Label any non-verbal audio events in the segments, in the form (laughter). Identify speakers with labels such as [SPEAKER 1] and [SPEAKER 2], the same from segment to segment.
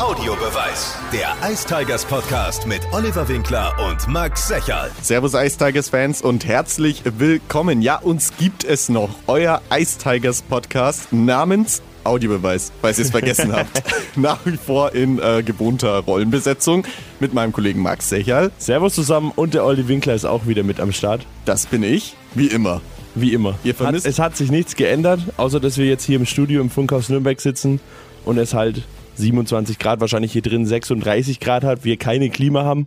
[SPEAKER 1] Audiobeweis. Der Ice Tigers Podcast mit Oliver Winkler und Max Secherl.
[SPEAKER 2] Servus Ice Tigers Fans und herzlich willkommen. Ja, uns gibt es noch. Euer Ice Tigers Podcast namens Audiobeweis, falls ihr es vergessen (laughs) habt. Nach wie vor in äh, gewohnter Rollenbesetzung mit meinem Kollegen Max Secherl.
[SPEAKER 3] Servus zusammen und der Olli Winkler ist auch wieder mit am Start.
[SPEAKER 2] Das bin ich, wie immer.
[SPEAKER 3] Wie immer.
[SPEAKER 2] Ihr vermisst-
[SPEAKER 3] Hat, es hat sich nichts geändert, außer dass wir jetzt hier im Studio im Funkhaus Nürnberg sitzen und es halt 27 Grad, wahrscheinlich hier drin 36 Grad hat, wir keine Klima haben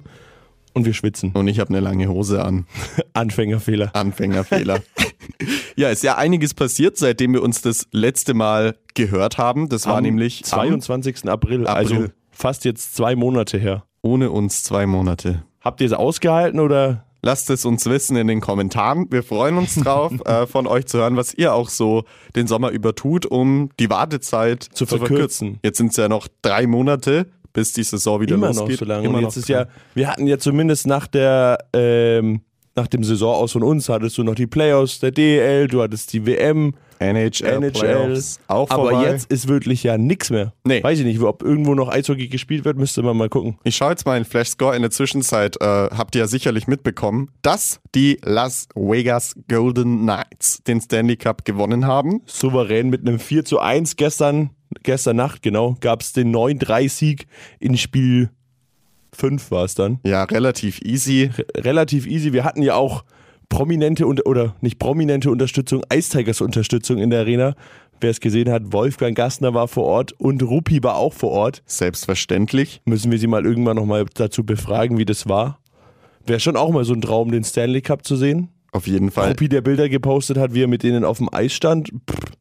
[SPEAKER 3] und wir schwitzen.
[SPEAKER 2] Und ich habe eine lange Hose an. (laughs)
[SPEAKER 3] Anfängerfehler.
[SPEAKER 2] Anfängerfehler. (laughs) ja, ist ja einiges passiert, seitdem wir uns das letzte Mal gehört haben. Das war
[SPEAKER 3] Am
[SPEAKER 2] nämlich am-
[SPEAKER 3] 22. April, also
[SPEAKER 2] April.
[SPEAKER 3] fast jetzt zwei Monate her.
[SPEAKER 2] ohne uns zwei Monate.
[SPEAKER 3] Habt ihr es ausgehalten oder
[SPEAKER 2] Lasst es uns wissen in den Kommentaren. Wir freuen uns drauf, (laughs) äh, von euch zu hören, was ihr auch so den Sommer über tut, um die Wartezeit zu,
[SPEAKER 3] verkürzen.
[SPEAKER 2] Jetzt sind es ja noch drei Monate, bis die Saison wieder
[SPEAKER 3] immer
[SPEAKER 2] losgeht.
[SPEAKER 3] noch so lange?
[SPEAKER 2] Immer
[SPEAKER 3] und
[SPEAKER 2] noch
[SPEAKER 3] jetzt ist ja, wir hatten ja zumindest nach der ähm, nach dem Saisonaus von uns hattest du noch die Playoffs der DEL, du hattest die WM,
[SPEAKER 2] NHL,
[SPEAKER 3] NHL,
[SPEAKER 2] Playoffs auch
[SPEAKER 3] aber
[SPEAKER 2] vorbei.
[SPEAKER 3] jetzt ist wirklich ja nichts mehr.
[SPEAKER 2] Nee.
[SPEAKER 3] Weiß ich nicht, ob irgendwo noch Eishockey gespielt wird, müsste man mal gucken.
[SPEAKER 2] Ich schaue jetzt mal in Flashscore. In der Zwischenzeit äh, habt ihr ja sicherlich mitbekommen, dass die Las Vegas Golden Knights den Stanley Cup gewonnen haben.
[SPEAKER 3] Souverän mit einem 4 zu 1 gestern, gestern Nacht, genau, gab es den 9-3-Sieg in Spiel 5 war es dann.
[SPEAKER 2] Ja, relativ easy.
[SPEAKER 3] relativ easy. Wir hatten ja auch prominente oder nicht prominente Unterstützung, Ice Tigers Unterstützung in der Arena. Wer es gesehen hat, Wolfgang Gastner war vor Ort und Rupi war auch vor Ort.
[SPEAKER 2] Selbstverständlich.
[SPEAKER 3] Müssen wir sie mal irgendwann nochmal dazu befragen, wie das war. Wäre schon auch mal so ein Traum, den Stanley Cup zu sehen.
[SPEAKER 2] Auf jeden Fall.
[SPEAKER 3] Rupi, der Bilder gepostet hat, wie er mit denen auf dem Eis stand. Pff,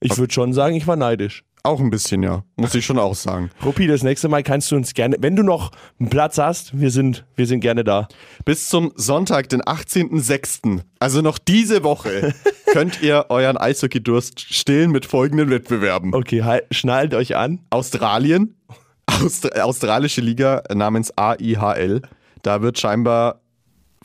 [SPEAKER 3] ich würde schon sagen, ich war neidisch.
[SPEAKER 2] Auch ein bisschen, ja. Muss ich schon auch sagen.
[SPEAKER 3] Rupi, das nächste Mal kannst du uns gerne, wenn du noch einen Platz hast, wir sind, wir sind gerne da.
[SPEAKER 2] Bis zum Sonntag, den 18.06., also noch diese Woche, (laughs) könnt ihr euren Eishockey-Durst stillen mit folgenden Wettbewerben.
[SPEAKER 3] Okay, halt, schnallt euch an.
[SPEAKER 2] Australien, Austra australische Liga namens AIHL. Da wird scheinbar,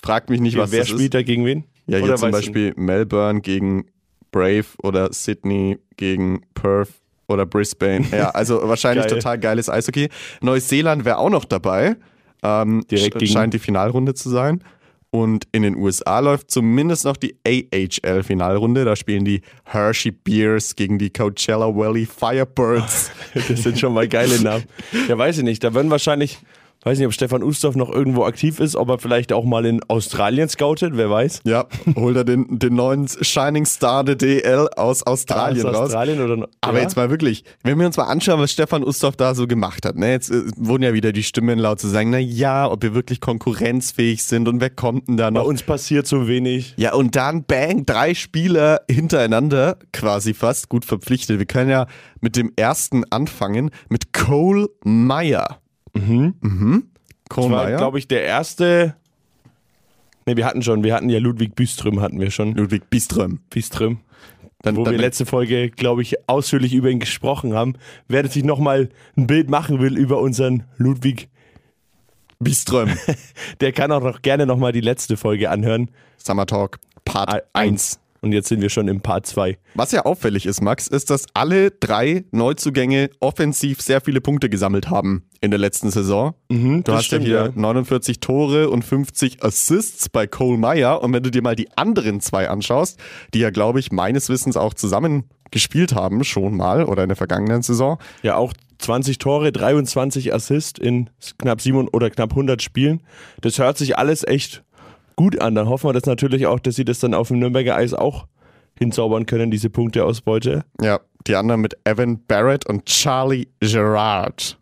[SPEAKER 2] fragt mich nicht, was
[SPEAKER 3] Wer
[SPEAKER 2] das
[SPEAKER 3] spielt
[SPEAKER 2] ist.
[SPEAKER 3] da gegen wen?
[SPEAKER 2] Ja, hier
[SPEAKER 3] Oder
[SPEAKER 2] zum
[SPEAKER 3] weißt du
[SPEAKER 2] Beispiel Melbourne gegen Brave oder Sydney gegen Perth oder Brisbane. Ja, (laughs) also wahrscheinlich
[SPEAKER 3] Geil.
[SPEAKER 2] total geiles Eishockey. Neuseeland wäre auch noch dabei. Ähm,
[SPEAKER 3] Direkt
[SPEAKER 2] sch-
[SPEAKER 3] gegen-
[SPEAKER 2] scheint die Finalrunde zu sein. Und in den USA läuft zumindest noch die AHL-Finalrunde. Da spielen die Hershey Beers gegen die Coachella Valley Firebirds. (laughs)
[SPEAKER 3] Das sind schon mal geile Namen. Ja, weiß ich nicht. Da werden wahrscheinlich, weiß nicht, ob Stefan Ustorf noch irgendwo aktiv ist, ob er vielleicht auch mal in Australien scoutet, wer weiß.
[SPEAKER 2] ja, holt er den, den neuen Shining Star der DL aus Australien
[SPEAKER 3] Aus
[SPEAKER 2] raus.
[SPEAKER 3] Australien oder noch-
[SPEAKER 2] Aber
[SPEAKER 3] ja?
[SPEAKER 2] jetzt mal wirklich, wenn wir uns mal anschauen, was Stefan Ustorf da so gemacht hat, ne? Jetzt äh, wurden ja wieder die Stimmen laut zu sagen, na ja, ob wir wirklich konkurrenzfähig sind und wer kommt denn da
[SPEAKER 3] bei
[SPEAKER 2] noch?
[SPEAKER 3] uns passiert so wenig.
[SPEAKER 2] Ja, und dann bang, drei Spieler hintereinander quasi fast gut verpflichtet. Wir können ja mit dem ersten anfangen, mit Cole Meyer. Mhm. Cole
[SPEAKER 3] Das war, glaube ich, der erste. Ne, wir hatten schon, wir hatten ja Ludwig Büström, hatten wir schon.
[SPEAKER 2] Ludwig Biström.
[SPEAKER 3] Büström.
[SPEAKER 2] Dann,
[SPEAKER 3] Wo
[SPEAKER 2] dann,
[SPEAKER 3] wir letzte Folge, glaube ich, ausführlich über ihn gesprochen haben. Wer sich nochmal ein Bild machen will über unseren Ludwig,
[SPEAKER 2] Biström. (laughs)
[SPEAKER 3] der kann auch noch gerne nochmal die letzte Folge anhören.
[SPEAKER 2] Summer Talk, Part 1.
[SPEAKER 3] Und jetzt sind wir schon im Part 2.
[SPEAKER 2] Was ja auffällig ist, Max, ist, dass alle drei Neuzugänge offensiv sehr viele Punkte gesammelt haben in der letzten Saison. du
[SPEAKER 3] Mhm, das
[SPEAKER 2] hast
[SPEAKER 3] stimmt,
[SPEAKER 2] ja hier
[SPEAKER 3] ja.
[SPEAKER 2] 49 Tore und 50 Assists bei Cole Meyer. Und wenn du dir mal die anderen zwei anschaust, die ja, glaube ich, meines Wissens auch zusammen gespielt haben, schon mal oder in der vergangenen Saison.
[SPEAKER 3] Ja, auch 20 Tore, 23 Assists in knapp 7 oder knapp 100 Spielen. Das hört sich alles echt gut an. Dann hoffen wir das natürlich auch, dass sie das dann auf dem Nürnberger Eis auch hinzaubern können, diese Punkteausbeute.
[SPEAKER 2] Ja, die anderen mit Evan Barrett und Charlie Gerard.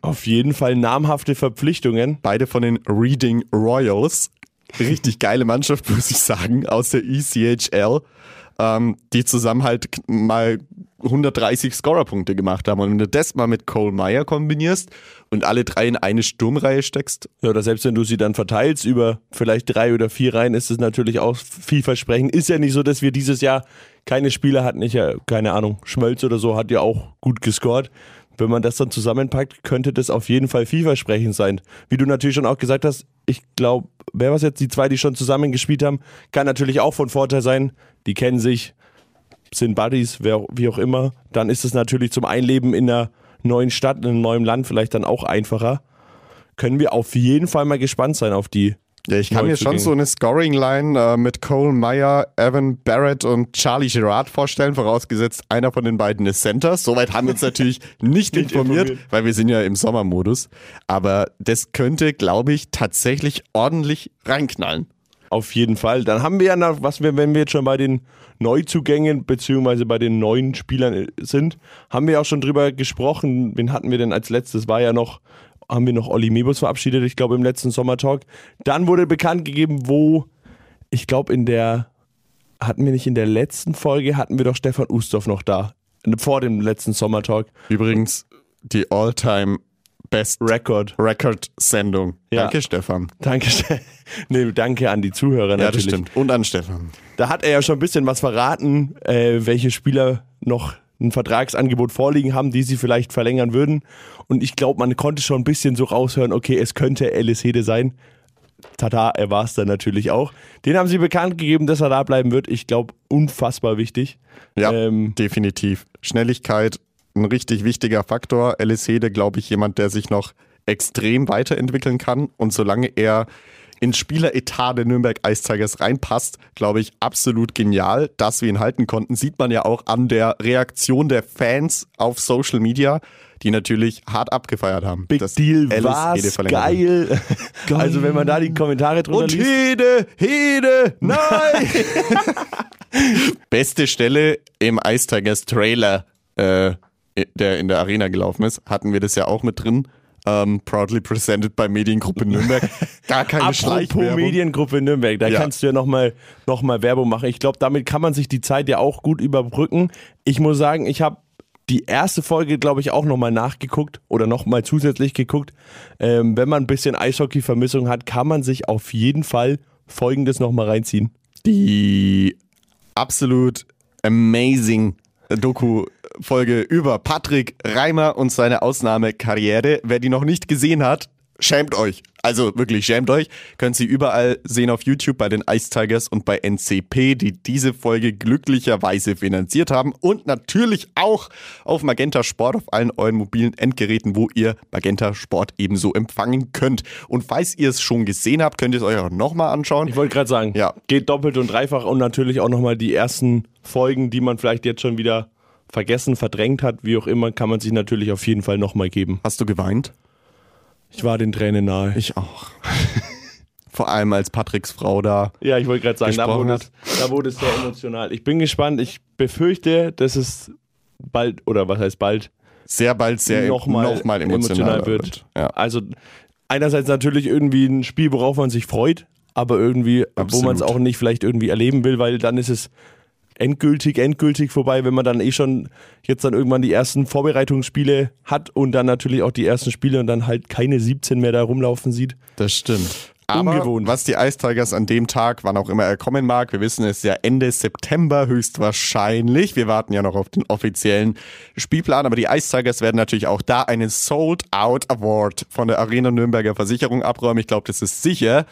[SPEAKER 3] Auf jeden Fall namhafte Verpflichtungen.
[SPEAKER 2] Beide von den Reading Royals. Richtig geile Mannschaft, (laughs) muss ich sagen, aus der ECHL, ähm, die zusammen halt mal 130 Scorerpunkte gemacht haben. Und wenn du das mal mit Cole Meyer kombinierst und alle drei in eine Sturmreihe steckst,
[SPEAKER 3] Ja, oder selbst wenn du sie dann verteilst über vielleicht drei oder vier Reihen, ist es natürlich auch vielversprechend. Ist ja nicht so, dass wir dieses Jahr keine Spieler hatten. Ich ja, keine Ahnung, Schmölz oder so hat ja auch gut gescored. Wenn man das dann zusammenpackt, könnte das auf jeden Fall vielversprechend sein. Wie du natürlich schon auch gesagt hast, ich glaube, wer was jetzt, die zwei, die schon zusammen gespielt haben, kann natürlich auch von Vorteil sein. Die kennen sich, sind Buddies, wer, wie auch immer. Dann ist es natürlich zum Einleben in einer neuen Stadt, in einem neuen Land vielleicht dann auch einfacher. Können wir auf jeden Fall mal gespannt sein auf die.
[SPEAKER 2] Ja, ich kann mir schon so eine Scoring-Line äh, mit Cole Meyer, Evan Barrett und Charlie Girard vorstellen, vorausgesetzt einer von den beiden ist Center. Soweit haben wir uns natürlich (laughs) nicht,
[SPEAKER 3] Nicht
[SPEAKER 2] informiert,
[SPEAKER 3] informiert.
[SPEAKER 2] weil wir sind ja im Sommermodus. Aber das könnte, glaube ich, tatsächlich ordentlich reinknallen.
[SPEAKER 3] Auf jeden Fall. Dann haben wir ja noch, was wir, wenn wir jetzt schon bei den Neuzugängen beziehungsweise bei den neuen Spielern äh, sind, haben wir auch schon drüber gesprochen. Wen hatten wir denn als letztes? War ja noch, haben wir noch Olli Mebus verabschiedet, ich glaube im letzten Sommertalk. Dann wurde bekannt gegeben, wo, ich glaube in der, hatten wir nicht in der letzten Folge, hatten wir doch Stefan Ustorf noch da. Vor dem letzten Sommertalk.
[SPEAKER 2] Übrigens die All-Time Best
[SPEAKER 3] Record.
[SPEAKER 2] Record-Sendung.
[SPEAKER 3] Ja.
[SPEAKER 2] Danke, Stefan.
[SPEAKER 3] Danke, (laughs) nee, danke an die Zuhörer
[SPEAKER 2] Ja, das
[SPEAKER 3] natürlich.
[SPEAKER 2] stimmt. Und an Stefan.
[SPEAKER 3] Da hat er ja schon ein bisschen was verraten, äh, welche Spieler noch ein Vertragsangebot vorliegen haben, die sie vielleicht verlängern würden. Und ich glaube, man konnte schon ein bisschen so raushören, okay, es könnte Ellis Hede sein. Tada, er war es dann natürlich auch. Den haben sie bekannt gegeben, dass er da bleiben wird. Ich glaube, unfassbar wichtig.
[SPEAKER 2] Ja,
[SPEAKER 3] Ähm,
[SPEAKER 2] definitiv. Schnelligkeit, ein richtig wichtiger Faktor. Alice Hede, glaube ich, jemand, der sich noch extrem weiterentwickeln kann. Und solange er ins Spieleretat der Nürnberg Ice Tigers reinpasst, glaube ich, absolut genial, dass wir ihn halten konnten. Sieht man ja auch an der Reaktion der Fans auf Social Media, die natürlich hart abgefeiert haben.
[SPEAKER 3] Big
[SPEAKER 2] dass
[SPEAKER 3] Deal, was
[SPEAKER 2] wird.
[SPEAKER 3] geil. (laughs) Also wenn man da die Kommentare drunter
[SPEAKER 2] Und
[SPEAKER 3] liest.
[SPEAKER 2] Hede, Hede, nein! (laughs) Beste Stelle im Ice Tigers Trailer, äh, der in der Arena gelaufen ist, hatten wir das ja auch mit drin. Ähm, proudly presented bei Mediengruppe Nürnberg. (laughs) Gar keine
[SPEAKER 3] Apropos
[SPEAKER 2] Schleichwerbung.
[SPEAKER 3] Mediengruppe Nürnberg, da
[SPEAKER 2] Ja.
[SPEAKER 3] kannst du ja nochmal noch mal Werbung machen. Ich glaube, damit kann man sich die Zeit ja auch gut überbrücken. Ich muss sagen, ich habe die erste Folge, glaube ich, auch nochmal nachgeguckt oder nochmal zusätzlich geguckt. Ähm, wenn man ein bisschen Eishockey-Vermissung hat, kann man sich auf jeden Fall Folgendes nochmal reinziehen.
[SPEAKER 2] Die absolut amazing Doku-Folge über Patrick Reimer und seine Ausnahmekarriere. Wer die noch nicht gesehen hat, schämt euch. Also wirklich schämt euch. Könnt Sie überall sehen auf YouTube bei den Ice Tigers und bei NCP, die diese Folge glücklicherweise finanziert haben. Und natürlich auch auf Magenta Sport auf allen euren mobilen Endgeräten, wo ihr Magenta Sport ebenso empfangen könnt. Und falls ihr es schon gesehen habt, könnt ihr es euch auch nochmal anschauen.
[SPEAKER 3] Ich wollte gerade sagen,
[SPEAKER 2] Ja.
[SPEAKER 3] geht doppelt und dreifach und natürlich auch nochmal die ersten Folgen, die man vielleicht jetzt schon wieder vergessen, verdrängt hat, wie auch immer, kann man sich natürlich auf jeden Fall nochmal geben.
[SPEAKER 2] Hast du geweint?
[SPEAKER 3] Ich war den Tränen nahe.
[SPEAKER 2] Ich auch. (laughs) Vor allem als Patricks Frau da.
[SPEAKER 3] Ja, ich wollte gerade sagen, da wurde, es, da wurde es sehr emotional. Ich bin gespannt. Ich befürchte, dass es bald, oder was heißt bald,
[SPEAKER 2] Sehr bald sehr
[SPEAKER 3] nochmal
[SPEAKER 2] noch mal emotional,
[SPEAKER 3] wird.
[SPEAKER 2] Ja.
[SPEAKER 3] Also einerseits natürlich irgendwie ein Spiel, worauf man sich freut, aber irgendwie, wo
[SPEAKER 2] Absolut.
[SPEAKER 3] man es auch nicht vielleicht irgendwie erleben will, weil dann ist es endgültig, endgültig vorbei, wenn man dann eh schon jetzt dann irgendwann die ersten Vorbereitungsspiele hat und dann natürlich auch die ersten Spiele und dann halt keine 17 mehr da rumlaufen sieht.
[SPEAKER 2] Das stimmt. Aber
[SPEAKER 3] Ungewohnt.
[SPEAKER 2] was die Ice Tigers an dem Tag, wann auch immer er kommen mag, wir wissen es ja Ende September höchstwahrscheinlich. Wir warten ja noch auf den offiziellen Spielplan, aber die Ice Tigers werden natürlich auch da einen Sold Out Award von der Arena Nürnberger Versicherung abräumen. Ich glaube, das ist sicher.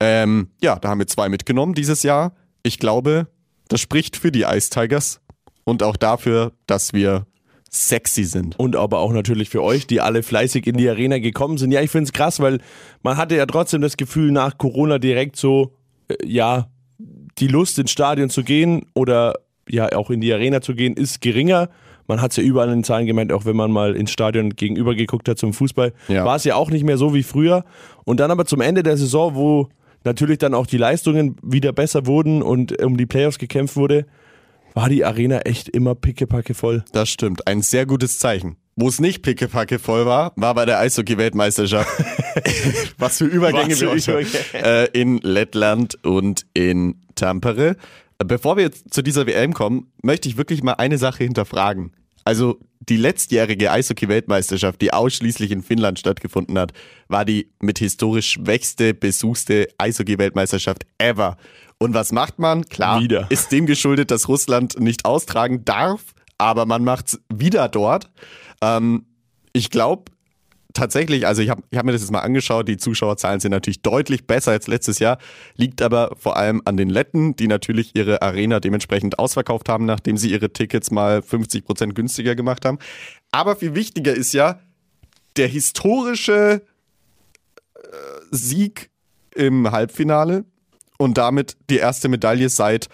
[SPEAKER 2] Ähm, ja, da haben wir zwei mitgenommen dieses Jahr. Ich glaube, das spricht für die Ice Tigers und auch dafür, dass wir sexy sind.
[SPEAKER 3] Und aber auch natürlich für euch, die alle fleißig in die Arena gekommen sind. Ja, ich finde es krass, weil man hatte ja trotzdem das Gefühl, nach Corona direkt so, äh, ja, die Lust ins Stadion zu gehen oder ja auch in die Arena zu gehen, ist geringer. Man hat es ja überall in den Zahlen gemeint, auch wenn man mal ins Stadion gegenüber geguckt hat zum Fußball,
[SPEAKER 2] Ja.
[SPEAKER 3] war es ja auch nicht mehr so wie früher. Und dann aber zum Ende der Saison, wo natürlich dann auch die Leistungen wieder besser wurden und um die Playoffs gekämpft wurde, war die Arena echt immer pickepacke voll.
[SPEAKER 2] Das stimmt. Ein sehr gutes Zeichen. Wo es nicht pickepacke voll war, war bei der Eishockey-Weltmeisterschaft. (laughs) Was für Übergänge wir
[SPEAKER 3] Übergänge.
[SPEAKER 2] äh, in Lettland und in Tampere. Bevor wir jetzt zu dieser WM kommen, möchte ich wirklich mal eine Sache hinterfragen. Also die letztjährige Eishockey-Weltmeisterschaft, die ausschließlich in Finnland stattgefunden hat, war die mit historisch schwächste, besuchste Eishockey-Weltmeisterschaft ever. Und was macht man? Klar,
[SPEAKER 3] Wieder.
[SPEAKER 2] ist dem geschuldet, dass Russland nicht austragen darf, aber man macht's wieder dort. Ähm, ich glaube, tatsächlich, also ich habe ich hab mir das jetzt mal angeschaut, die Zuschauerzahlen sind natürlich deutlich besser als letztes Jahr, liegt aber vor allem an den Letten, die natürlich ihre Arena dementsprechend ausverkauft haben, nachdem sie ihre Tickets mal 50 Prozent günstiger gemacht haben. Aber viel wichtiger ist ja der historische äh, Sieg im Halbfinale und damit die erste Medaille seit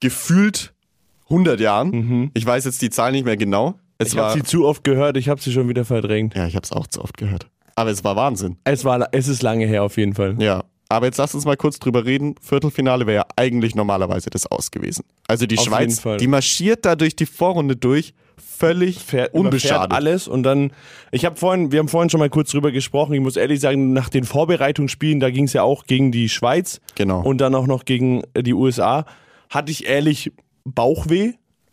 [SPEAKER 2] gefühlt 100 Jahren. Ich weiß jetzt die Zahl nicht mehr genau. Es
[SPEAKER 3] Ich habe sie zu oft gehört, ich habe sie schon wieder verdrängt.
[SPEAKER 2] ja, ich habe es auch zu oft gehört. Aber es war Wahnsinn.
[SPEAKER 3] Es, war, es ist lange her auf jeden Fall.
[SPEAKER 2] Ja. Aber jetzt lass uns mal kurz drüber reden. Viertelfinale wäre ja eigentlich normalerweise das aus gewesen. Also die
[SPEAKER 3] Auf
[SPEAKER 2] Schweiz, die marschiert da durch die Vorrunde durch, völlig
[SPEAKER 3] Fährt,
[SPEAKER 2] unbeschadet.
[SPEAKER 3] alles und dann, ich habe vorhin, wir haben vorhin schon mal kurz drüber gesprochen, ich muss ehrlich sagen, nach den Vorbereitungsspielen, da ging es ja auch gegen die Schweiz
[SPEAKER 2] Genau.
[SPEAKER 3] und dann auch noch gegen die USA, hatte ich ehrlich Bauchweh,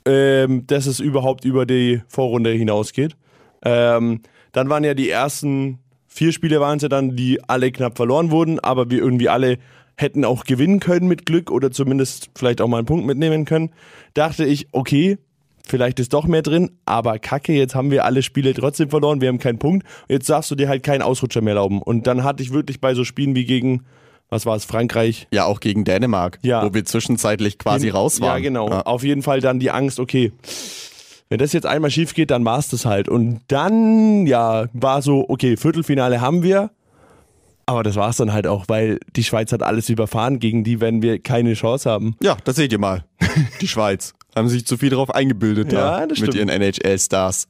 [SPEAKER 3] ähm, dass es überhaupt über die Vorrunde hinausgeht. Ähm, dann waren ja die ersten vier Spiele waren es ja dann, die alle knapp verloren wurden, aber wir irgendwie alle hätten auch gewinnen können mit Glück oder zumindest vielleicht auch mal einen Punkt mitnehmen können. Dachte ich, okay, vielleicht ist doch mehr drin, aber kacke, jetzt haben wir alle Spiele trotzdem verloren, wir haben keinen Punkt. Jetzt darfst du dir halt keinen Ausrutscher mehr erlauben. Und dann hatte ich wirklich bei so Spielen wie gegen, was war es, Frankreich,
[SPEAKER 2] ja, auch gegen Dänemark,
[SPEAKER 3] Ja.
[SPEAKER 2] wo wir zwischenzeitlich quasi raus waren.
[SPEAKER 3] ja, genau.
[SPEAKER 2] Ja.
[SPEAKER 3] Auf jeden Fall dann die Angst, okay, wenn das jetzt einmal schief geht, dann war es das halt. Und dann, ja, war so, okay, Viertelfinale haben wir. Aber das war es dann halt auch, weil die Schweiz hat alles überfahren. Gegen die werden wir keine Chance haben.
[SPEAKER 2] Ja, das seht ihr mal. Die Schweiz. Haben sich zu viel drauf eingebildet
[SPEAKER 3] Ja,
[SPEAKER 2] da mit
[SPEAKER 3] stimmt.
[SPEAKER 2] ihren NHL-Stars.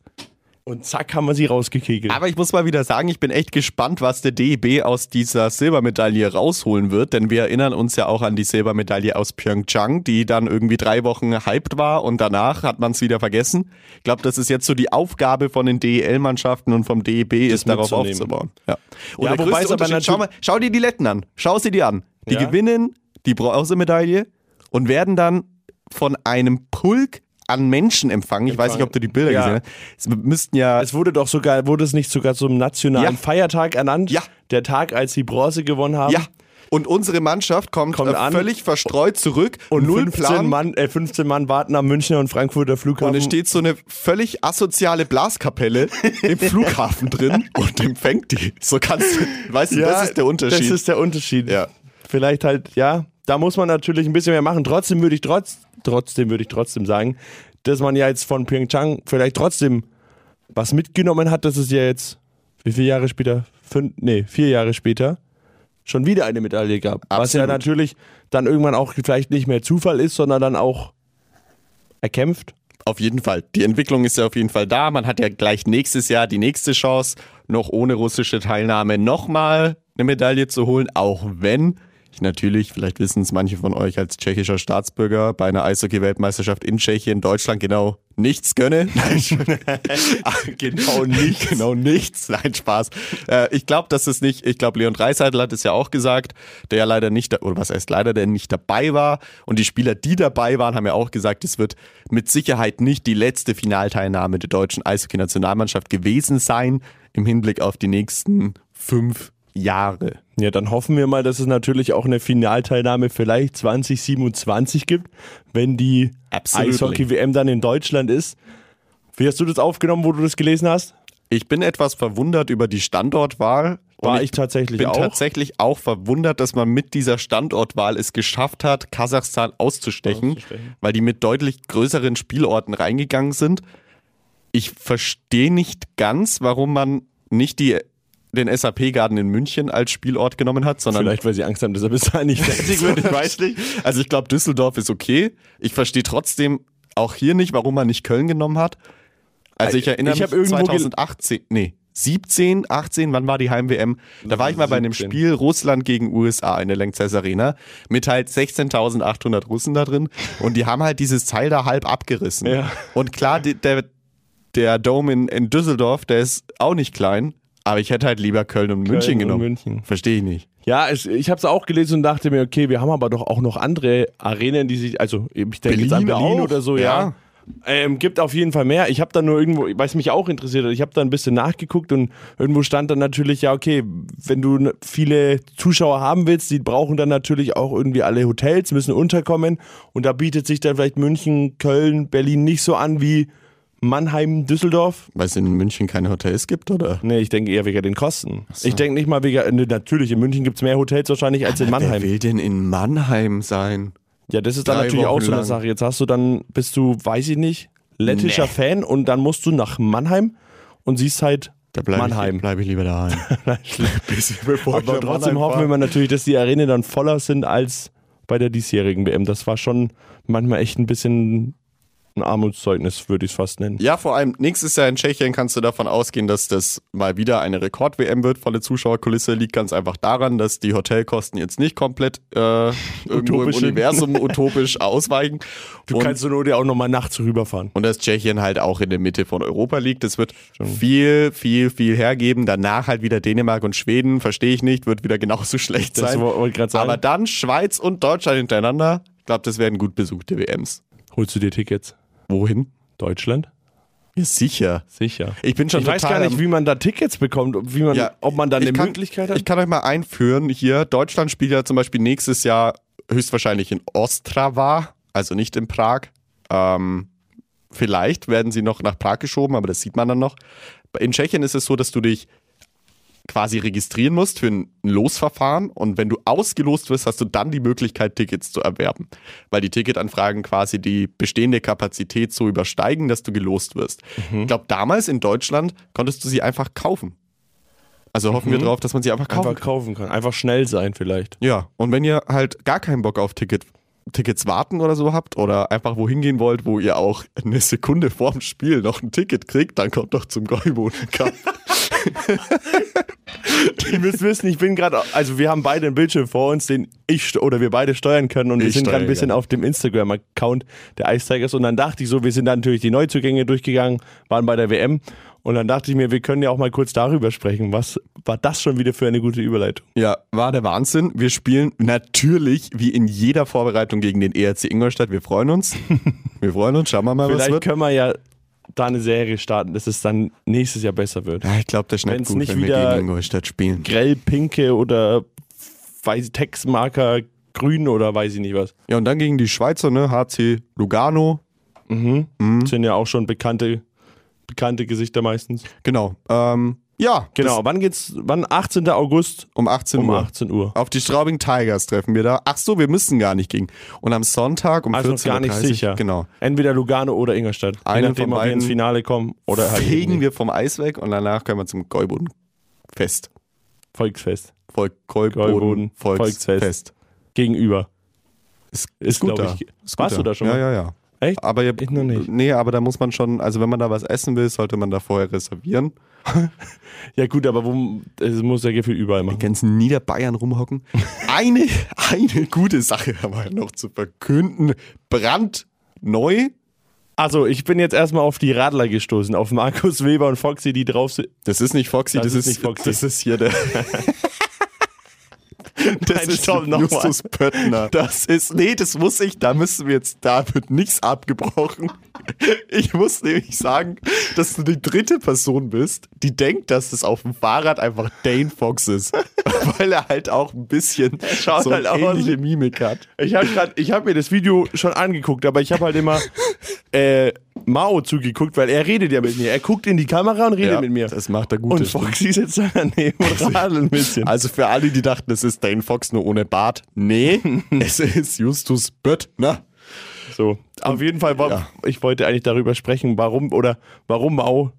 [SPEAKER 3] Und zack, haben wir sie rausgekegelt.
[SPEAKER 2] Aber ich muss mal wieder sagen, ich bin echt gespannt, was der DEB aus dieser Silbermedaille rausholen wird, denn wir erinnern uns ja auch an die Silbermedaille aus Pyeongchang, die dann irgendwie drei Wochen hyped war und danach hat man es wieder vergessen. Ich glaube, das ist jetzt so die Aufgabe von den DEL-Mannschaften und vom DEB, ist darauf aufzubauen. Ja. Und
[SPEAKER 3] Ja,
[SPEAKER 2] der
[SPEAKER 3] wobei es aber
[SPEAKER 2] Unterschied, schau, mal, schau dir die Letten an, schau sie dir an. Die
[SPEAKER 3] Ja.
[SPEAKER 2] gewinnen die Bronzemedaille und werden dann von einem Pulk an Menschen empfangen. Ich weiß nicht, ob du die Bilder
[SPEAKER 3] Ja.
[SPEAKER 2] gesehen hast. Es müssten ja
[SPEAKER 3] es wurde doch sogar, wurde es nicht sogar zum nationalen
[SPEAKER 2] Ja.
[SPEAKER 3] Feiertag ernannt?
[SPEAKER 2] Ja.
[SPEAKER 3] Der Tag, als sie Bronze gewonnen haben.
[SPEAKER 2] Ja. Und unsere Mannschaft kommt,
[SPEAKER 3] Kommt
[SPEAKER 2] äh, völlig verstreut zurück
[SPEAKER 3] Und
[SPEAKER 2] null
[SPEAKER 3] 15
[SPEAKER 2] Plan.
[SPEAKER 3] Mann, äh, 15 Mann warten am Münchner und Frankfurter Flughafen.
[SPEAKER 2] Und es steht so eine völlig asoziale Blaskapelle im (laughs) Flughafen drin und empfängt die. So kannst du, weißt du, das ist der Unterschied.
[SPEAKER 3] Das ist der Unterschied.
[SPEAKER 2] Ja.
[SPEAKER 3] Vielleicht halt, ja, da muss man natürlich ein bisschen mehr machen. Trotzdem würde ich trotz, trotzdem würde ich trotzdem sagen, dass man ja jetzt von Pyeongchang vielleicht trotzdem was mitgenommen hat, dass es ja jetzt, wie viele Jahre später? Fünf, nee, vier Jahre später schon wieder eine Medaille gab. Was ja
[SPEAKER 2] Absolut.
[SPEAKER 3] natürlich dann irgendwann auch vielleicht nicht mehr Zufall ist, sondern dann auch erkämpft.
[SPEAKER 2] Auf jeden Fall. Die Entwicklung ist ja auf jeden Fall da. Man hat ja gleich nächstes Jahr die nächste Chance, noch ohne russische Teilnahme nochmal eine Medaille zu holen, auch wenn ich natürlich, vielleicht wissen es manche von euch als tschechischer Staatsbürger, bei einer Eishockey-Weltmeisterschaft in Tschechien, Deutschland genau nichts gönne. (laughs) Nein, (laughs) genau nichts. Genau nichts. Nein, Spaß. Äh, ich glaube, dass es nicht, ich glaube, Leon Dreiseitel hat es ja auch gesagt, der ja leider nicht, da- oder was heißt leider, der nicht dabei war. Und die Spieler, die dabei waren, haben ja auch gesagt, es wird mit Sicherheit nicht die letzte Finalteilnahme der deutschen Eishockey-Nationalmannschaft gewesen sein im Hinblick auf die nächsten fünf Jahre.
[SPEAKER 3] Ja, dann hoffen wir mal, dass es natürlich auch eine Finalteilnahme vielleicht 2027 gibt, wenn die. Eishockey-WM dann in Deutschland ist. Wie hast du das aufgenommen, wo du das gelesen hast?
[SPEAKER 2] Ich bin etwas verwundert über die Standortwahl.
[SPEAKER 3] War
[SPEAKER 2] Und
[SPEAKER 3] ich tatsächlich
[SPEAKER 2] bin
[SPEAKER 3] auch.
[SPEAKER 2] tatsächlich auch verwundert, dass man mit dieser Standortwahl es geschafft hat, Kasachstan auszustechen,
[SPEAKER 3] Auszustechen.
[SPEAKER 2] weil die mit deutlich größeren Spielorten reingegangen sind. Ich verstehe nicht ganz, warum man nicht die, den SAP-Garten in München als Spielort genommen hat, sondern
[SPEAKER 3] Vielleicht, weil sie Angst haben, dass er bis dahin nicht (laughs) fertig wird.
[SPEAKER 2] ich weiß nicht. Also ich glaube, Düsseldorf ist okay. Ich verstehe trotzdem auch hier nicht, warum man nicht Köln genommen hat. Also ich erinnere
[SPEAKER 3] Ich
[SPEAKER 2] mich
[SPEAKER 3] irgendwo gel-
[SPEAKER 2] 2018, nee, 17, 18, wann war die Heim-WM? Da war ich mal bei einem
[SPEAKER 3] 17.
[SPEAKER 2] Spiel Russland gegen USA in der Lanxess Arena mit halt 16.800 Russen da drin und die haben halt dieses Teil da halb abgerissen.
[SPEAKER 3] Ja.
[SPEAKER 2] Und klar, der, der Dome in, in Düsseldorf, der ist auch nicht klein, aber ich hätte halt lieber Köln und München
[SPEAKER 3] und
[SPEAKER 2] genommen.
[SPEAKER 3] München.
[SPEAKER 2] Verstehe ich nicht.
[SPEAKER 3] Ja, es, ich habe es auch gelesen und dachte mir, okay, wir haben aber doch auch noch andere Arenen, die sich, also ich denke jetzt an
[SPEAKER 2] Berlin auch,
[SPEAKER 3] oder so, ja.
[SPEAKER 2] ja.
[SPEAKER 3] Ähm, gibt auf jeden Fall mehr. Ich habe dann nur irgendwo, weil es mich auch interessiert hat, ich habe da ein bisschen nachgeguckt und irgendwo stand dann natürlich, ja, okay, wenn du viele Zuschauer haben willst, die brauchen dann natürlich auch irgendwie alle Hotels, müssen unterkommen und da bietet sich dann vielleicht München, Köln, Berlin nicht so an wie Mannheim, Düsseldorf.
[SPEAKER 2] Weil es in München keine Hotels gibt, oder?
[SPEAKER 3] Nee, ich denke eher wegen den Kosten. Ich denke nicht mal wegen, ne, natürlich, in München gibt es mehr Hotels wahrscheinlich als in
[SPEAKER 2] Wer
[SPEAKER 3] Mannheim.
[SPEAKER 2] will denn in Mannheim sein?
[SPEAKER 3] Ja, das ist dann
[SPEAKER 2] Drei
[SPEAKER 3] natürlich auch
[SPEAKER 2] Wochen
[SPEAKER 3] so eine
[SPEAKER 2] lang.
[SPEAKER 3] Sache. Jetzt hast du dann, bist du, weiß ich nicht, lettischer
[SPEAKER 2] Nee.
[SPEAKER 3] Fan und dann musst du nach Mannheim und siehst halt
[SPEAKER 2] Da bleibe
[SPEAKER 3] Mannheim.
[SPEAKER 2] ich, bleib ich lieber daheim. (laughs) (laughs)
[SPEAKER 3] Aber trotzdem hoffen wir mal natürlich, dass die Arenen dann voller sind als bei der diesjährigen WM. Das war schon manchmal echt ein bisschen ein Armutszeugnis, würde ich es fast nennen.
[SPEAKER 2] Ja, vor allem nächstes Jahr in Tschechien kannst du davon ausgehen, dass das mal wieder eine Rekord-WM wird. Volle Zuschauerkulisse liegt ganz einfach daran, dass die Hotelkosten jetzt nicht komplett äh, irgendwo im. Universum (laughs) utopisch ausweichen.
[SPEAKER 3] Du
[SPEAKER 2] und,
[SPEAKER 3] kannst nur dir auch nochmal nachts rüberfahren.
[SPEAKER 2] und dass Tschechien halt auch in der Mitte von Europa liegt. Das wird viel, viel, viel hergeben. Danach halt wieder Dänemark und Schweden, verstehe ich nicht, wird wieder genauso (laughs) schlecht
[SPEAKER 3] Das
[SPEAKER 2] sein.
[SPEAKER 3] wollte sagen.
[SPEAKER 2] Aber dann Schweiz und Deutschland hintereinander. Ich glaube, das werden gut besuchte WMs.
[SPEAKER 3] Holst du dir Tickets?
[SPEAKER 2] Wohin?
[SPEAKER 3] Deutschland?
[SPEAKER 2] Ja, sicher.
[SPEAKER 3] Sicher.
[SPEAKER 2] Ich bin schon
[SPEAKER 3] Ich weiß gar nicht, wie man da Tickets bekommt, ob- wie man,
[SPEAKER 2] Ja,
[SPEAKER 3] ob man da eine
[SPEAKER 2] ich kann,
[SPEAKER 3] Möglichkeit hat.
[SPEAKER 2] Ich kann euch mal einführen hier. Deutschland spielt ja zum Beispiel nächstes Jahr höchstwahrscheinlich in Ostrava, also nicht in Prag. Ähm, vielleicht werden sie noch nach Prag geschoben, aber das sieht man dann noch. In Tschechien ist es so, dass du dich quasi registrieren musst für ein Losverfahren und wenn du ausgelost wirst, hast du dann die Möglichkeit, Tickets zu erwerben. Weil die Ticketanfragen quasi die bestehende Kapazität so übersteigen, dass du gelost wirst. Ich glaube, damals in Deutschland konntest du sie einfach kaufen. Also hoffen wir drauf, dass man sie einfach kaufen
[SPEAKER 3] einfach kaufen kann. Einfach schnell sein vielleicht.
[SPEAKER 2] ja, und wenn ihr halt gar keinen Bock auf Ticket, Tickets warten oder so habt oder einfach wohin gehen wollt, wo ihr auch eine Sekunde vorm Spiel noch ein Ticket kriegt, dann kommt doch zum Gäuboden Cup. (laughs)
[SPEAKER 3] Ihr müsst wissen, ich bin gerade, also wir haben beide einen Bildschirm vor uns, den ich oder wir beide steuern können und wir
[SPEAKER 2] Ich
[SPEAKER 3] sind gerade ein bisschen
[SPEAKER 2] gerne.
[SPEAKER 3] auf dem Instagram-Account der Ice Tigers und dann dachte ich so, wir sind dann natürlich die Neuzugänge durchgegangen, waren bei der WM und dann dachte ich mir, wir können ja auch mal kurz darüber sprechen. Was war das schon wieder für eine gute Überleitung?
[SPEAKER 2] ja, war der Wahnsinn. Wir spielen natürlich wie in jeder Vorbereitung gegen den ERC Ingolstadt. Wir freuen uns. (laughs) Wir freuen uns. Schauen wir mal, was
[SPEAKER 3] Vielleicht
[SPEAKER 2] wird.
[SPEAKER 3] können wir ja da eine Serie starten, dass es dann nächstes Jahr besser wird.
[SPEAKER 2] Ja, ich glaube, das
[SPEAKER 3] Wenn's
[SPEAKER 2] gut,
[SPEAKER 3] nicht
[SPEAKER 2] wenn wir
[SPEAKER 3] wieder-
[SPEAKER 2] gegen Ingolstadt spielen.
[SPEAKER 3] Grell pinke oder weiß Textmarker grün oder weiß ich nicht was.
[SPEAKER 2] Ja, und dann gegen die Schweizer, ne? HC Lugano.
[SPEAKER 3] Sind ja auch schon bekannte, bekannte Gesichter meistens.
[SPEAKER 2] Genau. Ähm, ja,
[SPEAKER 3] Genau, wann geht's? Wann? 18. August
[SPEAKER 2] um 18
[SPEAKER 3] um
[SPEAKER 2] Uhr.
[SPEAKER 3] 18 Uhr.
[SPEAKER 2] Auf die Straubing Tigers treffen wir da. Ach so, wir müssen gar nicht gegen. Und am Sonntag um
[SPEAKER 3] Also
[SPEAKER 2] 14.30
[SPEAKER 3] noch gar nicht sicher.
[SPEAKER 2] Genau.
[SPEAKER 3] Entweder Lugano oder Ingolstadt. Je nachdem,
[SPEAKER 2] von
[SPEAKER 3] ob wir ins Finale kommen oder halt
[SPEAKER 2] Fegen wir vom Eis weg und danach können wir zum Gäubodenfest.
[SPEAKER 3] Volksfest.
[SPEAKER 2] Volk, Gäuboden, Volksfest.
[SPEAKER 3] Volksfest. Gegenüber.
[SPEAKER 2] Ist,
[SPEAKER 3] Ist,
[SPEAKER 2] gut
[SPEAKER 3] glaub
[SPEAKER 2] da.
[SPEAKER 3] ich-
[SPEAKER 2] Ist gut
[SPEAKER 3] Warst du da schon
[SPEAKER 2] Ja,
[SPEAKER 3] mal?
[SPEAKER 2] ja, ja.
[SPEAKER 3] Echt?
[SPEAKER 2] Aber ihr,
[SPEAKER 3] Ich noch nicht.
[SPEAKER 2] Nee, aber da muss man schon, also wenn man da was essen will, sollte man da vorher reservieren. (laughs)
[SPEAKER 3] Ja gut, aber wo, es muss ja gefühlt überall machen.
[SPEAKER 2] ganzen Niederbayern rumhocken. (laughs) Eine, eine gute Sache haben wir noch zu verkünden. Brandneu.
[SPEAKER 3] Also, ich bin jetzt erstmal auf die Radler gestoßen, auf Markus Weber und Foxy, die drauf sind.
[SPEAKER 2] Das ist nicht Foxy,
[SPEAKER 3] Das
[SPEAKER 2] das,
[SPEAKER 3] ist
[SPEAKER 2] ist,
[SPEAKER 3] nicht Foxy.
[SPEAKER 2] das ist hier der. (laughs) (laughs) Das
[SPEAKER 3] Nein,
[SPEAKER 2] ist
[SPEAKER 3] stopp,
[SPEAKER 2] Justus Pöttner. Das ist, nee, das muss ich, da müssen wir jetzt, da wird nichts abgebrochen. (laughs) Ich muss nämlich sagen, dass du die dritte Person bist, die denkt, dass es auf dem Fahrrad einfach Dane Fox ist. (laughs) Weil er halt auch ein bisschen so
[SPEAKER 3] halt
[SPEAKER 2] ähnliche Mimik hat.
[SPEAKER 3] Ich habe hab mir das Video schon angeguckt, aber ich habe halt immer äh, Mao zugeguckt, weil er redet ja mit mir. Er guckt in die Kamera und redet
[SPEAKER 2] Ja,
[SPEAKER 3] mit mir.
[SPEAKER 2] das macht er gut.
[SPEAKER 3] und. Foxy sitzt da daneben und (laughs) radelt ein bisschen.
[SPEAKER 2] Also für alle, die dachten, es ist Dane Fox nur ohne Bart. Nee, (laughs) es ist Justus Pöttner.
[SPEAKER 3] So, auf jeden Fall, war,
[SPEAKER 2] ja.
[SPEAKER 3] ich wollte eigentlich darüber sprechen, warum oder warum Mao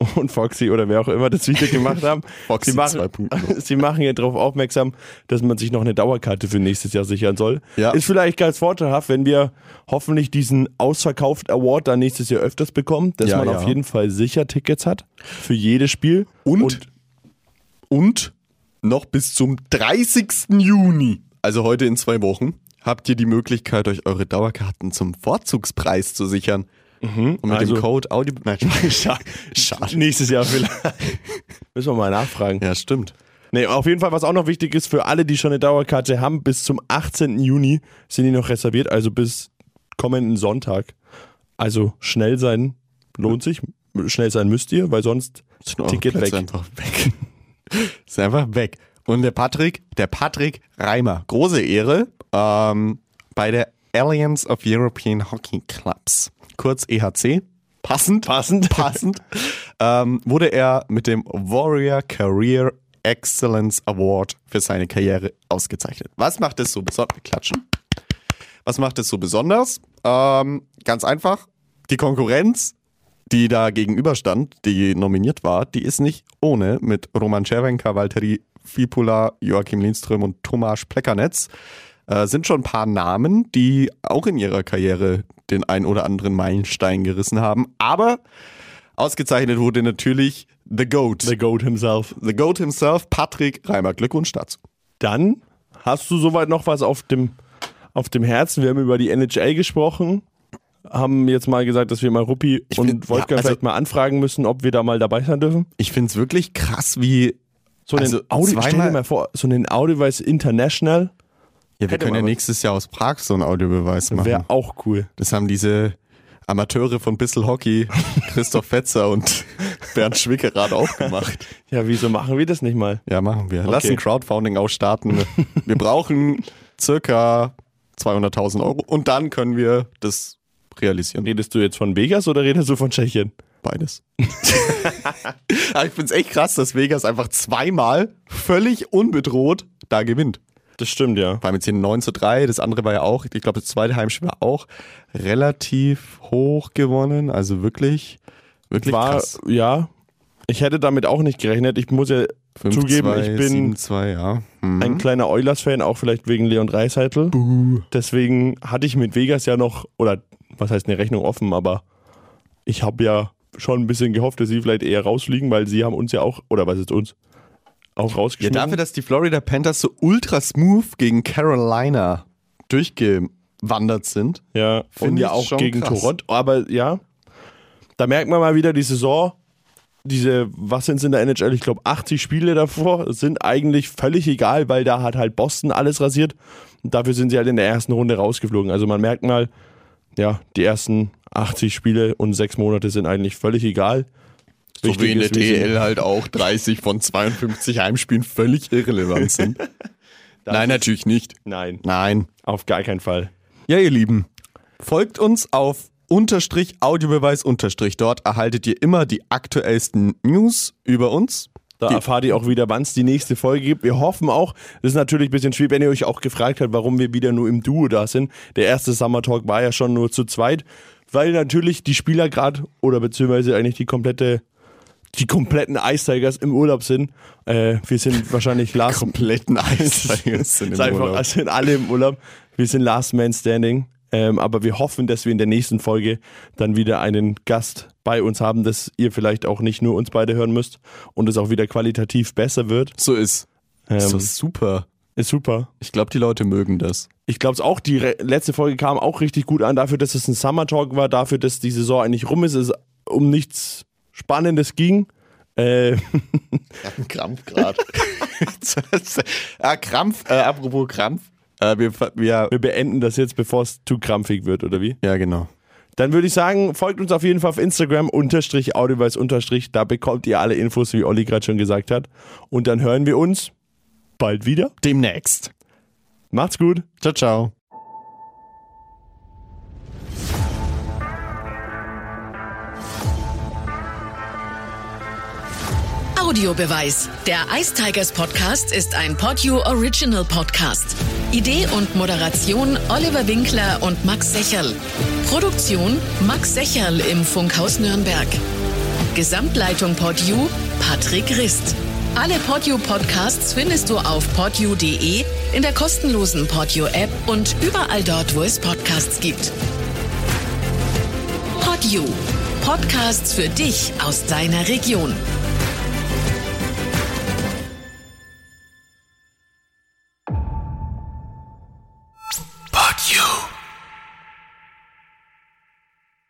[SPEAKER 3] (laughs) und Foxy oder wer auch immer das Video gemacht haben. (laughs)
[SPEAKER 2] Foxy
[SPEAKER 3] sie, machen,
[SPEAKER 2] 2.0. (laughs)
[SPEAKER 3] sie machen ja darauf aufmerksam, dass man sich noch eine Dauerkarte für nächstes Jahr sichern soll.
[SPEAKER 2] Ja.
[SPEAKER 3] Ist vielleicht ganz vorteilhaft, wenn wir hoffentlich diesen ausverkauft Award dann nächstes Jahr öfters bekommen, dass
[SPEAKER 2] Ja,
[SPEAKER 3] man
[SPEAKER 2] ja.
[SPEAKER 3] auf jeden Fall sicher Tickets hat für jedes Spiel.
[SPEAKER 2] Und, und, noch bis zum 30. Juni, also heute in zwei Wochen, habt ihr die Möglichkeit, euch eure Dauerkarten zum Vorzugspreis zu sichern. Und mit
[SPEAKER 3] also-
[SPEAKER 2] dem Code Audio. Nein, (laughs) schade. schade.
[SPEAKER 3] nächstes Jahr vielleicht. (laughs) Müssen wir mal nachfragen.
[SPEAKER 2] Ja, stimmt.
[SPEAKER 3] Nee, auf jeden Fall, was auch noch wichtig ist für alle, die schon eine Dauerkarte haben, bis zum 18. Juni sind die noch reserviert, also bis kommenden Sonntag. Also schnell sein lohnt sich, schnell sein müsst ihr, weil sonst
[SPEAKER 2] Sind
[SPEAKER 3] Ticket
[SPEAKER 2] Plätze
[SPEAKER 3] weg.
[SPEAKER 2] einfach weg. (laughs) Ist einfach weg. Und der Patrick, der Patrick Reimer, große Ehre, ähm, bei der Alliance of European Hockey Clubs, kurz EHC, passend,
[SPEAKER 3] Passend. (laughs)
[SPEAKER 2] passend, ähm, wurde er mit dem Warrior Career Excellence Award für seine Karriere ausgezeichnet. Was macht es so besonders? Klatschen. Was macht es so besonders? Ähm, ganz einfach, die Konkurrenz, die da gegenüberstand, die nominiert war, die ist nicht ohne mit Roman Cervenka, Valtteri Fipula, Joachim Lindström und Tomasz Plekanetz. Äh, sind schon ein paar Namen, die auch in ihrer Karriere den ein oder anderen Meilenstein gerissen haben. Aber ausgezeichnet wurde natürlich The Goat.
[SPEAKER 3] The Goat himself.
[SPEAKER 2] The Goat himself, Patrick Reimer. Glückwunsch dazu.
[SPEAKER 3] Dann hast du soweit noch was auf dem, auf dem Herzen. Wir haben über die NHL gesprochen, haben jetzt mal gesagt, dass wir mal Ruppi
[SPEAKER 2] Ich
[SPEAKER 3] und
[SPEAKER 2] find-
[SPEAKER 3] Wolfgang
[SPEAKER 2] ja, also-
[SPEAKER 3] vielleicht mal anfragen müssen, ob wir da mal dabei sein dürfen.
[SPEAKER 2] Ich finde es wirklich krass, wie.
[SPEAKER 3] So einen
[SPEAKER 2] Also
[SPEAKER 3] Audi, stell dir mal vor, so einen Audiobeweis International
[SPEAKER 2] Ja, wir
[SPEAKER 3] Hätte
[SPEAKER 2] können ja
[SPEAKER 3] was.
[SPEAKER 2] nächstes Jahr aus Prag so einen Audiobeweis machen.
[SPEAKER 3] wäre auch cool.
[SPEAKER 2] Das haben diese Amateure von Bissel Hockey, (laughs) Christoph Fetzer und Bernd Schwickerath auch gemacht. (laughs)
[SPEAKER 3] Ja, wieso machen wir das nicht mal?
[SPEAKER 2] Ja, machen wir. Lass
[SPEAKER 3] Okay.
[SPEAKER 2] ein Crowdfunding ausstarten. Wir (laughs) brauchen circa 200.000 Euro und dann können wir das realisieren.
[SPEAKER 3] Redest du jetzt von Vegas oder redest du von Tschechien?
[SPEAKER 2] Beides. Aber ich finde es echt krass, dass Vegas einfach zweimal völlig unbedroht da gewinnt.
[SPEAKER 3] Das stimmt, ja.
[SPEAKER 2] Vor allem jetzt hier 9 zu 3, das andere war ja auch, ich glaube, das zweite Heimspiel war auch relativ hoch gewonnen. Also wirklich, wirklich
[SPEAKER 3] War,
[SPEAKER 2] krass.
[SPEAKER 3] ja, ich hätte damit auch nicht gerechnet. Ich muss ja
[SPEAKER 2] 5,
[SPEAKER 3] zugeben,
[SPEAKER 2] 2,
[SPEAKER 3] ich bin
[SPEAKER 2] 7, 2, ja. Mhm.
[SPEAKER 3] ein kleiner Eulers-Fan, auch vielleicht wegen Leon Dreiseitel. Deswegen hatte ich mit Vegas ja noch, oder was heißt eine Rechnung offen, aber ich habe ja schon ein bisschen gehofft, dass sie vielleicht eher rausfliegen, weil sie haben uns ja auch, oder was ist uns, auch
[SPEAKER 2] Ja,
[SPEAKER 3] rausgeschmissen.
[SPEAKER 2] dafür, dass die Florida Panthers so ultra smooth gegen Carolina durchgewandert sind.
[SPEAKER 3] Ja,
[SPEAKER 2] Find
[SPEAKER 3] und ja auch gegen
[SPEAKER 2] krass.
[SPEAKER 3] Toronto. Aber ja, da merkt man mal wieder die Saison. Diese, was sind es in der NHL? Ich glaube, 80 Spiele davor sind eigentlich völlig egal, weil da hat halt Boston alles rasiert. Und dafür sind sie halt in der ersten Runde rausgeflogen. Also man merkt mal, ja, die ersten 80 Spiele und sechs Monate sind eigentlich völlig egal.
[SPEAKER 2] So wie in der DL halt auch 30 von 52 Heimspielen völlig irrelevant sind. (laughs) Nein, natürlich nicht.
[SPEAKER 3] Nein,
[SPEAKER 2] Nein.
[SPEAKER 3] auf gar keinen Fall.
[SPEAKER 2] Ja, ihr Lieben, folgt uns auf unterstrich Audiobeweis unterstrich. Dort erhaltet ihr immer die aktuellsten News über uns.
[SPEAKER 3] Da
[SPEAKER 2] Die-
[SPEAKER 3] erfahrt ihr auch wieder, wann es die nächste Folge gibt. Wir hoffen auch, das ist natürlich ein bisschen schwierig, wenn ihr euch auch gefragt habt, warum wir wieder nur im Duo da sind. Der erste Summer Talk war ja schon nur zu zweit, weil natürlich die Spieler gerade oder beziehungsweise eigentlich die komplette, die kompletten Ice Tigers im Urlaub sind. Äh, wir sind wahrscheinlich (laughs) last
[SPEAKER 2] Kompletten Eistigers (laughs) sind
[SPEAKER 3] ist
[SPEAKER 2] im
[SPEAKER 3] einfach,
[SPEAKER 2] Urlaub.
[SPEAKER 3] also sind alle im Urlaub. Wir sind Last Man Standing. Ähm, aber wir hoffen, dass wir in der nächsten Folge dann wieder einen Gast bei uns haben, dass ihr vielleicht auch nicht nur uns beide hören müsst und es auch wieder qualitativ besser wird.
[SPEAKER 2] So ist.
[SPEAKER 3] Ähm,
[SPEAKER 2] so super.
[SPEAKER 3] ist super.
[SPEAKER 2] Ich glaube, die Leute mögen das.
[SPEAKER 3] Ich glaube es auch, die letzte Folge kam auch richtig gut an, dafür, dass es ein Summer Talk war, dafür, dass die Saison eigentlich rum ist, es um nichts Spannendes ging. Äh, (laughs)
[SPEAKER 2] Ein Krampf gerade. ah, (laughs) Krampf, äh, apropos Krampf. Äh, wir, wir,
[SPEAKER 3] wir beenden das jetzt, bevor es zu krampfig wird, oder wie?
[SPEAKER 2] ja, genau.
[SPEAKER 3] Dann würde ich sagen, folgt uns auf jeden Fall auf Instagram, unterstrich, Audiobeweis, unterstrich. Da bekommt ihr alle Infos, wie Olli gerade schon gesagt hat. Und dann hören wir uns bald wieder.
[SPEAKER 2] Demnächst.
[SPEAKER 3] Macht's gut.
[SPEAKER 2] Ciao, ciao.
[SPEAKER 4] Audiobeweis. Der Ice Tigers Podcast ist ein Podyou Original Podcast. Idee und Moderation Oliver Winkler und Max Secherl. Produktion Max Secherl im Funkhaus Nürnberg. Gesamtleitung Podyou Patrick Rist. Alle Podyou Podcasts findest du auf podyou.de, in der kostenlosen Podyou App und überall dort, wo es Podcasts gibt. Podyou. Podcasts für dich aus deiner Region.